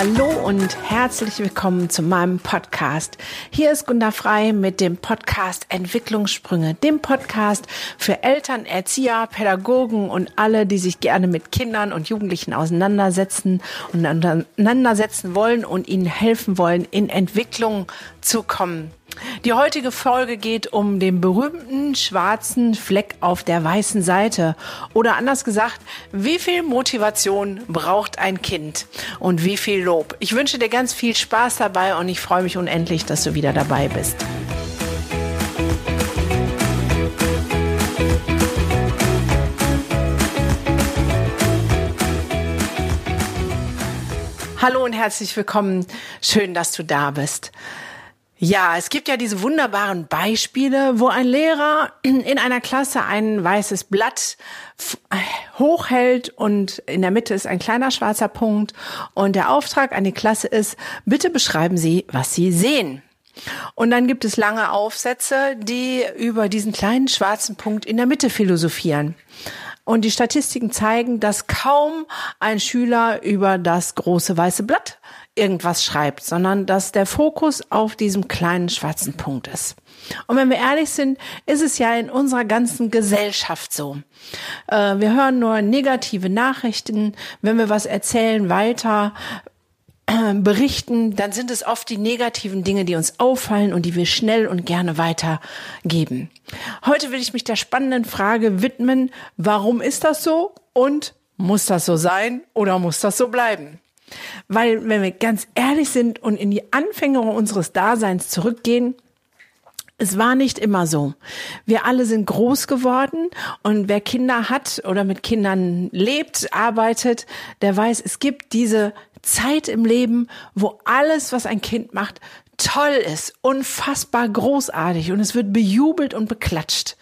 Hallo und herzlich willkommen zu meinem Podcast. Hier ist Gunda Frei mit dem Podcast Entwicklungssprünge, dem Podcast für Eltern, Erzieher, Pädagogen und alle, die sich gerne mit Kindern und Jugendlichen auseinandersetzen und auseinandersetzen wollen und ihnen helfen wollen, in Entwicklung zu kommen. Die heutige Folge geht um den berühmten schwarzen Fleck auf der weißen Seite. Oder anders gesagt, wie viel Motivation braucht ein Kind und wie viel Lob. Ich wünsche dir ganz viel Spaß dabei und ich freue mich unendlich, dass du wieder dabei bist. Hallo und herzlich willkommen. Schön, dass du da bist. Ja, es gibt ja diese wunderbaren Beispiele, wo ein Lehrer in einer Klasse ein weißes Blatt hochhält und in der Mitte ist ein kleiner schwarzer Punkt und der Auftrag an die Klasse ist, bitte beschreiben Sie, was Sie sehen. Und dann gibt es lange Aufsätze, die über diesen kleinen schwarzen Punkt in der Mitte philosophieren. Und die Statistiken zeigen, dass kaum ein Schüler über das große weiße Blatt irgendwas schreibt, sondern dass der Fokus auf diesem kleinen schwarzen Punkt ist. Und wenn wir ehrlich sind, ist es ja in unserer ganzen Gesellschaft so. Äh, wir hören nur negative Nachrichten. Wenn wir was erzählen, weiter berichten, dann sind es oft die negativen Dinge, die uns auffallen und die wir schnell und gerne weitergeben. Heute will ich mich der spannenden Frage widmen, warum ist das so und muss das so sein oder muss das so bleiben? Weil, wenn wir ganz ehrlich sind und in die Anfänge unseres Daseins zurückgehen, es war nicht immer so. Wir alle sind groß geworden und wer Kinder hat oder mit Kindern lebt, arbeitet, der weiß, es gibt diese Zeit im Leben, wo alles, was ein Kind macht, toll ist, unfassbar großartig und es wird bejubelt und beklatscht.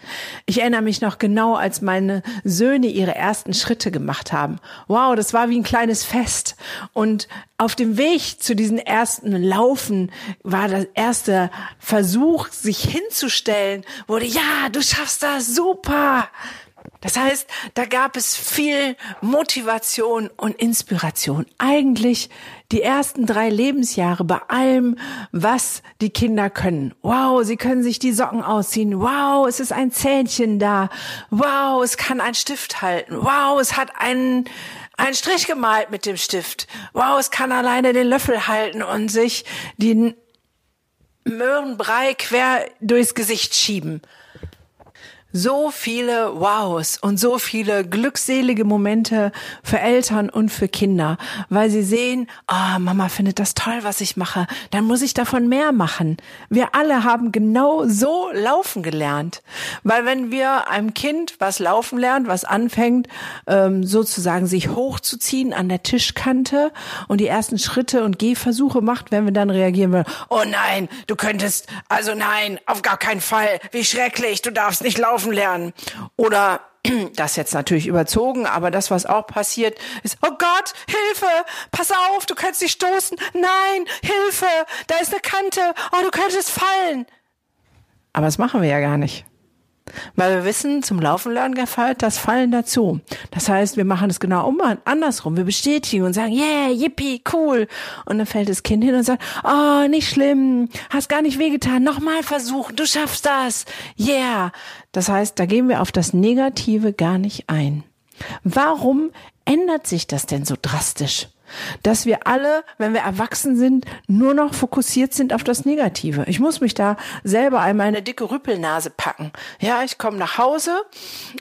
Ich erinnere mich noch genau, als meine Söhne ihre ersten Schritte gemacht haben. Wow, das war wie ein kleines Fest und auf dem Weg zu diesen ersten Laufen war der erste Versuch, sich hinzustellen, wurde, ja, du schaffst das, super. Das heißt, da gab es viel Motivation und Inspiration. Eigentlich die ersten drei Lebensjahre bei allem, was die Kinder können. Wow, sie können sich die Socken ausziehen. Wow, es ist ein Zähnchen da. Wow, es kann ein Stift halten. Wow, es hat einen, einen Strich gemalt mit dem Stift. Wow, es kann alleine den Löffel halten und sich den Möhrenbrei quer durchs Gesicht schieben so viele Wows und so viele glückselige Momente für Eltern und für Kinder, weil sie sehen, ah, oh, Mama findet das toll, was ich mache, dann muss ich davon mehr machen. Wir alle haben genau so laufen gelernt, weil wenn wir einem Kind was laufen lernt, was anfängt, ähm, sozusagen sich hochzuziehen an der Tischkante und die ersten Schritte und Gehversuche macht, wenn wir dann reagieren würden, oh nein, du könntest, also nein, auf gar keinen Fall, wie schrecklich, du darfst nicht laufen laufen lernen. Oder das jetzt natürlich überzogen, aber das, was auch passiert, ist, oh Gott, Hilfe, pass auf, du kannst dich stoßen, nein, Hilfe, da ist eine Kante, oh, du könntest fallen. Aber das machen wir ja gar nicht. Weil wir wissen, zum Laufen lernen gefällt das Fallen dazu. Das heißt, wir machen es genau um, andersrum. Wir bestätigen und sagen, yeah, yippie, cool. Und dann fällt das Kind hin und sagt, oh, nicht schlimm, hast gar nicht wehgetan, nochmal versuchen, du schaffst das, yeah. Das heißt, da gehen wir auf das Negative gar nicht ein. Warum ändert sich das denn so drastisch? Dass wir alle, wenn wir erwachsen sind, nur noch fokussiert sind auf das Negative. Ich muss mich da selber einmal eine dicke Rüppelnase packen. Ja, ich komme nach Hause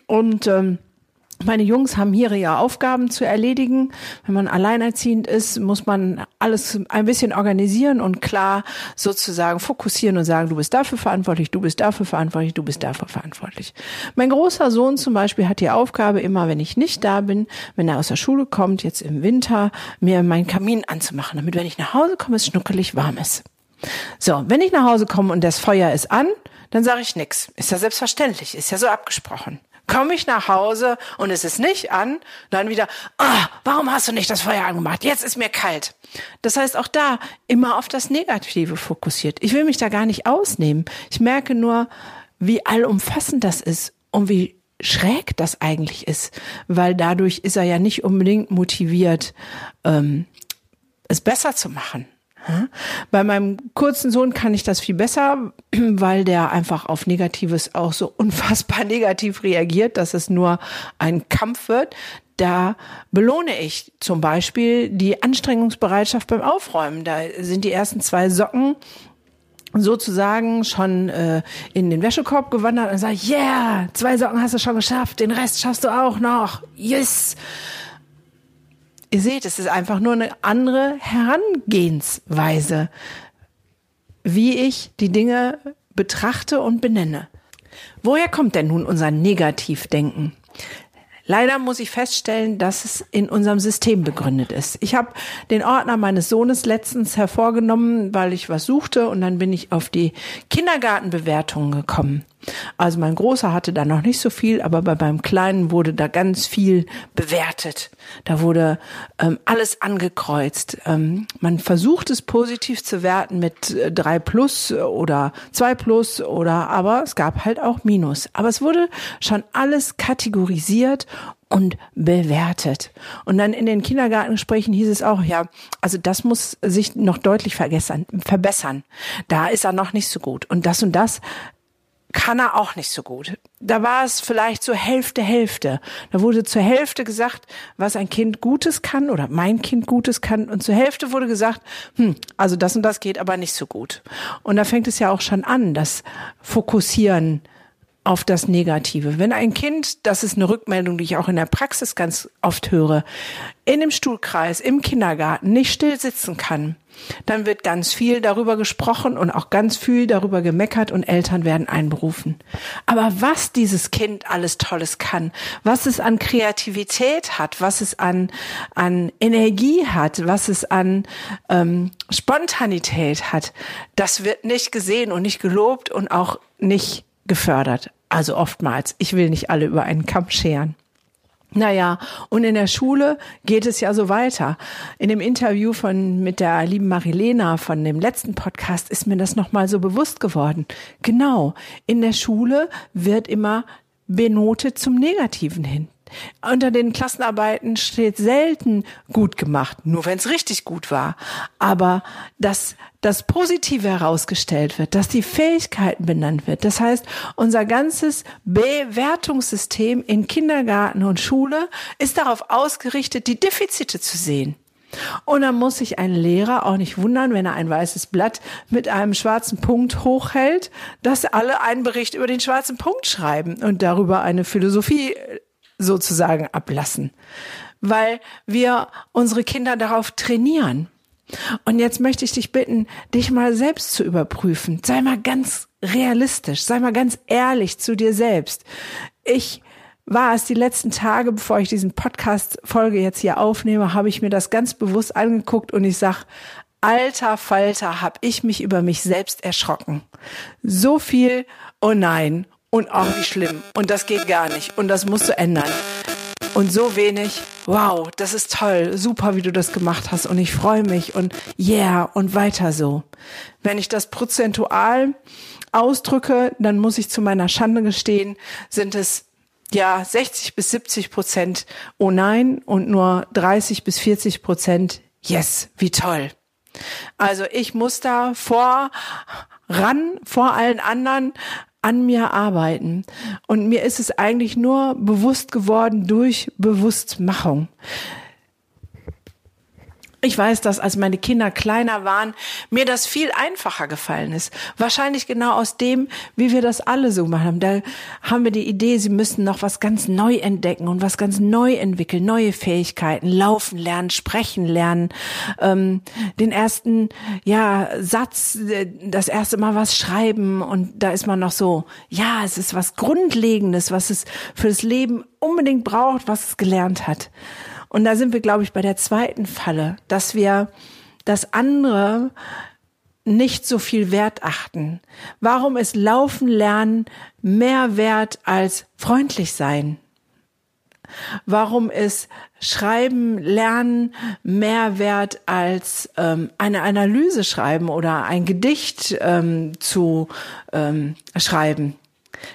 und ähm, meine Jungs haben hier ihre Aufgaben zu erledigen. Wenn man alleinerziehend ist, muss man alles ein bisschen organisieren und klar sozusagen fokussieren und sagen, du bist dafür verantwortlich, du bist dafür verantwortlich, du bist dafür verantwortlich. Mein großer Sohn zum Beispiel hat die Aufgabe, immer wenn ich nicht da bin, wenn er aus der Schule kommt, jetzt im Winter, mir meinen Kamin anzumachen, damit wenn ich nach Hause komme, es schnuckelig warm ist. So, wenn ich nach Hause komme und das Feuer ist an, dann sage ich nix. Ist ja selbstverständlich, ist ja so abgesprochen komme ich nach Hause und es ist nicht an, dann wieder, ah, warum hast du nicht das Feuer angemacht? Jetzt ist mir kalt. Das heißt, auch da immer auf das Negative fokussiert. Ich will mich da gar nicht ausnehmen. Ich merke nur, wie allumfassend das ist und wie schräg das eigentlich ist, weil dadurch ist er ja nicht unbedingt motiviert, ähm, es besser zu machen. Bei meinem kurzen Sohn kann ich das viel besser, weil der einfach auf Negatives auch so unfassbar negativ reagiert, dass es nur ein Kampf wird. Da belohne ich zum Beispiel die Anstrengungsbereitschaft beim Aufräumen. Da sind die ersten zwei Socken sozusagen schon äh, in den Wäschekorb gewandert und sagt, yeah, zwei Socken hast du schon geschafft, den Rest schaffst du auch noch. Yes. Ihr seht, es ist einfach nur eine andere Herangehensweise, wie ich die Dinge betrachte und benenne. Woher kommt denn nun unser Negativdenken? Leider muss ich feststellen, dass es in unserem System begründet ist. Ich habe den Ordner meines Sohnes letztens hervorgenommen, weil ich was suchte und dann bin ich auf die Kindergartenbewertungen gekommen. Also mein Großer hatte da noch nicht so viel, aber bei meinem Kleinen wurde da ganz viel bewertet. Da wurde ähm, alles angekreuzt. Ähm, man versucht es positiv zu werten mit äh, drei plus oder zwei plus oder aber es gab halt auch Minus. Aber es wurde schon alles kategorisiert und bewertet. Und dann in den Kindergartengesprächen hieß es auch, ja, also das muss sich noch deutlich verbessern. Da ist er noch nicht so gut. Und das und das kann er auch nicht so gut. Da war es vielleicht so Hälfte, Hälfte. Da wurde zur Hälfte gesagt, was ein Kind Gutes kann oder mein Kind Gutes kann. Und zur Hälfte wurde gesagt, hm, also das und das geht aber nicht so gut. Und da fängt es ja auch schon an, das Fokussieren auf das Negative. Wenn ein Kind, das ist eine Rückmeldung, die ich auch in der Praxis ganz oft höre, in dem Stuhlkreis, im Kindergarten nicht still sitzen kann, dann wird ganz viel darüber gesprochen und auch ganz viel darüber gemeckert und Eltern werden einberufen. Aber was dieses Kind alles Tolles kann, was es an Kreativität hat, was es an, an Energie hat, was es an ähm, Spontanität hat, das wird nicht gesehen und nicht gelobt und auch nicht gefördert. Also oftmals. Ich will nicht alle über einen Kamm scheren. Naja, und in der Schule geht es ja so weiter. In dem Interview von, mit der lieben Marilena von dem letzten Podcast ist mir das nochmal so bewusst geworden. Genau. In der Schule wird immer benotet zum Negativen hin. Unter den Klassenarbeiten steht selten gut gemacht, nur wenn es richtig gut war. Aber dass das Positive herausgestellt wird, dass die Fähigkeiten benannt wird. Das heißt, unser ganzes Bewertungssystem in Kindergarten und Schule ist darauf ausgerichtet, die Defizite zu sehen. Und dann muss sich ein Lehrer auch nicht wundern, wenn er ein weißes Blatt mit einem schwarzen Punkt hochhält, dass alle einen Bericht über den schwarzen Punkt schreiben und darüber eine Philosophie sozusagen ablassen, weil wir unsere Kinder darauf trainieren. Und jetzt möchte ich dich bitten, dich mal selbst zu überprüfen. Sei mal ganz realistisch, sei mal ganz ehrlich zu dir selbst. Ich war es die letzten Tage, bevor ich diesen Podcast-Folge jetzt hier aufnehme, habe ich mir das ganz bewusst angeguckt und ich sag, alter Falter, habe ich mich über mich selbst erschrocken. So viel, oh nein, und auch wie schlimm. Und das geht gar nicht. Und das musst du ändern. Und so wenig, wow, das ist toll, super, wie du das gemacht hast. Und ich freue mich und yeah, und weiter so. Wenn ich das prozentual ausdrücke, dann muss ich zu meiner Schande gestehen, sind es ja 60 bis 70 Prozent oh nein und nur 30 bis 40 Prozent yes, wie toll. Also ich muss da vor ran vor allen anderen an mir arbeiten. Und mir ist es eigentlich nur bewusst geworden durch Bewusstmachung. Ich weiß, dass als meine Kinder kleiner waren, mir das viel einfacher gefallen ist. Wahrscheinlich genau aus dem, wie wir das alle so machen. Da haben wir die Idee, sie müssen noch was ganz neu entdecken und was ganz neu entwickeln, neue Fähigkeiten, laufen lernen, sprechen lernen, ähm, den ersten ja Satz, äh, das erste Mal was schreiben und da ist man noch so, ja, es ist was Grundlegendes, was es für das Leben unbedingt braucht, was es gelernt hat. Und da sind wir, glaube ich, bei der zweiten Falle, dass wir das andere nicht so viel Wert achten. Warum ist Laufen lernen mehr wert als freundlich sein? Warum ist Schreiben lernen mehr wert als ähm, eine Analyse schreiben oder ein Gedicht ähm, zu ähm, schreiben?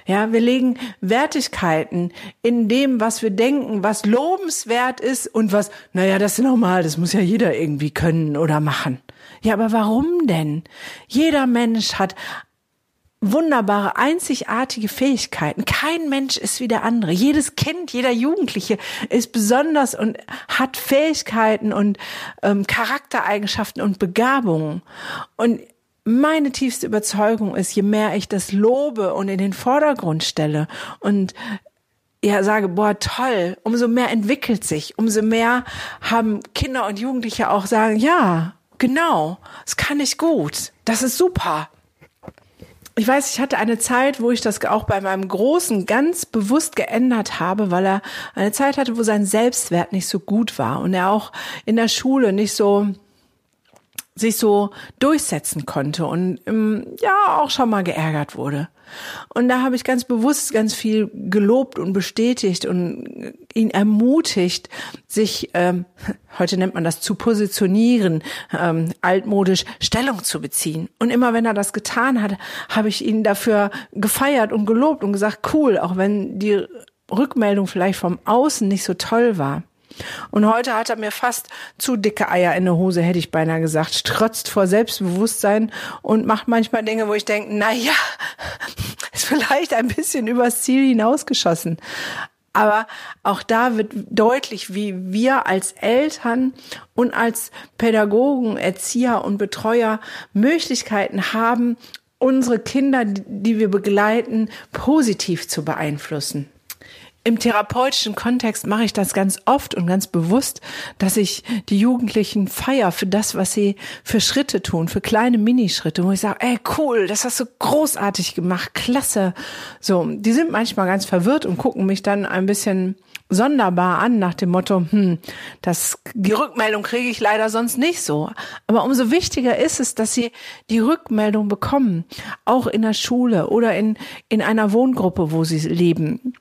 Ja, wir legen Wertigkeiten in dem, was wir denken, was lobenswert ist und was, naja, das ist normal, das muss ja jeder irgendwie können oder machen. Ja, aber warum denn? Jeder Mensch hat wunderbare, einzigartige Fähigkeiten. Kein Mensch ist wie der andere. Jedes Kind, jeder Jugendliche ist besonders und hat Fähigkeiten und ähm, Charaktereigenschaften und Begabungen. Und meine tiefste Überzeugung ist, je mehr ich das lobe und in den Vordergrund stelle und ja sage, boah, toll, umso mehr entwickelt sich, umso mehr haben Kinder und Jugendliche auch sagen, ja, genau, das kann ich gut, das ist super. Ich weiß, ich hatte eine Zeit, wo ich das auch bei meinem Großen ganz bewusst geändert habe, weil er eine Zeit hatte, wo sein Selbstwert nicht so gut war und er auch in der Schule nicht so sich so durchsetzen konnte und ähm, ja auch schon mal geärgert wurde. Und da habe ich ganz bewusst ganz viel gelobt und bestätigt und ihn ermutigt, sich, ähm, heute nennt man das zu positionieren, ähm, altmodisch Stellung zu beziehen. Und immer wenn er das getan hat, habe ich ihn dafür gefeiert und gelobt und gesagt, cool, auch wenn die Rückmeldung vielleicht vom Außen nicht so toll war. Und heute hat er mir fast zu dicke Eier in der Hose, hätte ich beinahe gesagt, strotzt vor Selbstbewusstsein und macht manchmal Dinge, wo ich denke, na ja, ist vielleicht ein bisschen übers Ziel hinausgeschossen. Aber auch da wird deutlich, wie wir als Eltern und als Pädagogen, Erzieher und Betreuer Möglichkeiten haben, unsere Kinder, die wir begleiten, positiv zu beeinflussen. Im therapeutischen Kontext mache ich das ganz oft und ganz bewusst, dass ich die Jugendlichen feier für das, was sie für Schritte tun, für kleine Minischritte, wo ich sage, ey, cool, das hast du großartig gemacht, klasse. So, die sind manchmal ganz verwirrt und gucken mich dann ein bisschen sonderbar an nach dem Motto, hm, das, die Rückmeldung kriege ich leider sonst nicht so. Aber umso wichtiger ist es, dass sie die Rückmeldung bekommen, auch in der Schule oder in, in einer Wohngruppe, wo sie leben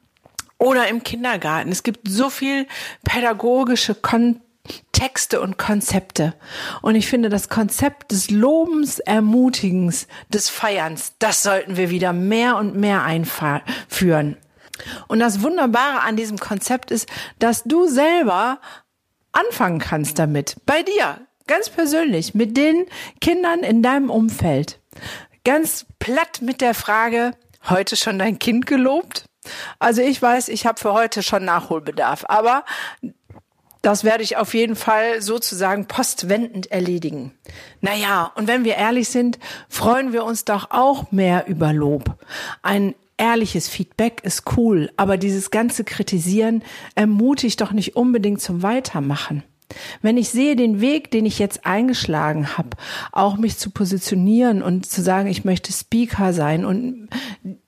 oder im Kindergarten. Es gibt so viel pädagogische Kontexte und Konzepte. Und ich finde, das Konzept des Lobens, Ermutigens, des Feierns, das sollten wir wieder mehr und mehr einführen. Und das Wunderbare an diesem Konzept ist, dass du selber anfangen kannst damit. Bei dir. Ganz persönlich. Mit den Kindern in deinem Umfeld. Ganz platt mit der Frage, heute schon dein Kind gelobt? Also ich weiß, ich habe für heute schon Nachholbedarf, aber das werde ich auf jeden Fall sozusagen postwendend erledigen. Naja, und wenn wir ehrlich sind, freuen wir uns doch auch mehr über Lob. Ein ehrliches Feedback ist cool, aber dieses ganze Kritisieren ermutigt doch nicht unbedingt zum Weitermachen. Wenn ich sehe den Weg, den ich jetzt eingeschlagen habe, auch mich zu positionieren und zu sagen, ich möchte Speaker sein und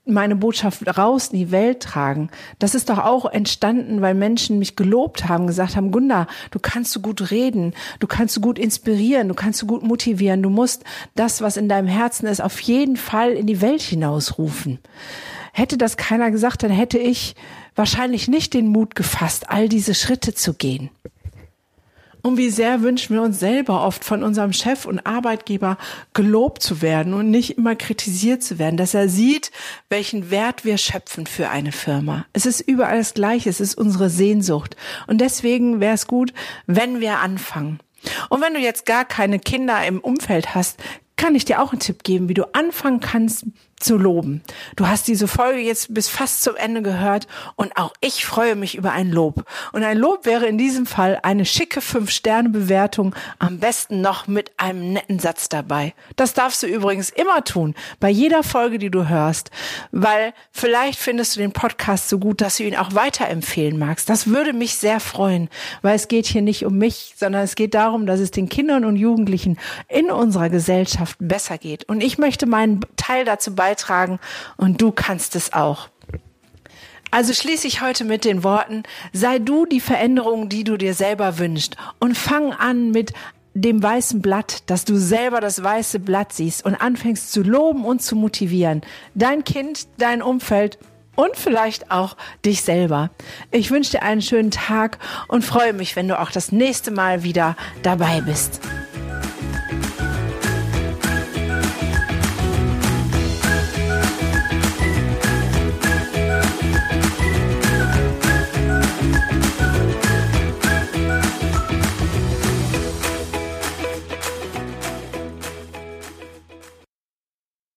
meine Botschaft raus in die Welt tragen. Das ist doch auch entstanden, weil Menschen mich gelobt haben, gesagt haben, Gunda, du kannst so gut reden, du kannst so gut inspirieren, du kannst so gut motivieren, du musst das, was in deinem Herzen ist, auf jeden Fall in die Welt hinausrufen. Hätte das keiner gesagt, dann hätte ich wahrscheinlich nicht den Mut gefasst, all diese Schritte zu gehen. Und wie sehr wünschen wir uns selber oft von unserem Chef und Arbeitgeber gelobt zu werden und nicht immer kritisiert zu werden, dass er sieht, welchen Wert wir schöpfen für eine Firma. Es ist überall das Gleiche, es ist unsere Sehnsucht. Und deswegen wäre es gut, wenn wir anfangen. Und wenn du jetzt gar keine Kinder im Umfeld hast, kann ich dir auch einen Tipp geben, wie du anfangen kannst zu loben. Du hast diese Folge jetzt bis fast zum Ende gehört und auch ich freue mich über ein Lob. Und ein Lob wäre in diesem Fall eine schicke 5-Sterne-Bewertung, am besten noch mit einem netten Satz dabei. Das darfst du übrigens immer tun, bei jeder Folge, die du hörst, weil vielleicht findest du den Podcast so gut, dass du ihn auch weiterempfehlen magst. Das würde mich sehr freuen, weil es geht hier nicht um mich, sondern es geht darum, dass es den Kindern und Jugendlichen in unserer Gesellschaft besser geht. Und ich möchte meinen Teil dazu beitragen, beitragen und du kannst es auch. Also schließe ich heute mit den Worten, sei du die Veränderung, die du dir selber wünschst und fang an mit dem weißen Blatt, dass du selber das weiße Blatt siehst und anfängst zu loben und zu motivieren. Dein Kind, dein Umfeld und vielleicht auch dich selber. Ich wünsche dir einen schönen Tag und freue mich, wenn du auch das nächste Mal wieder dabei bist.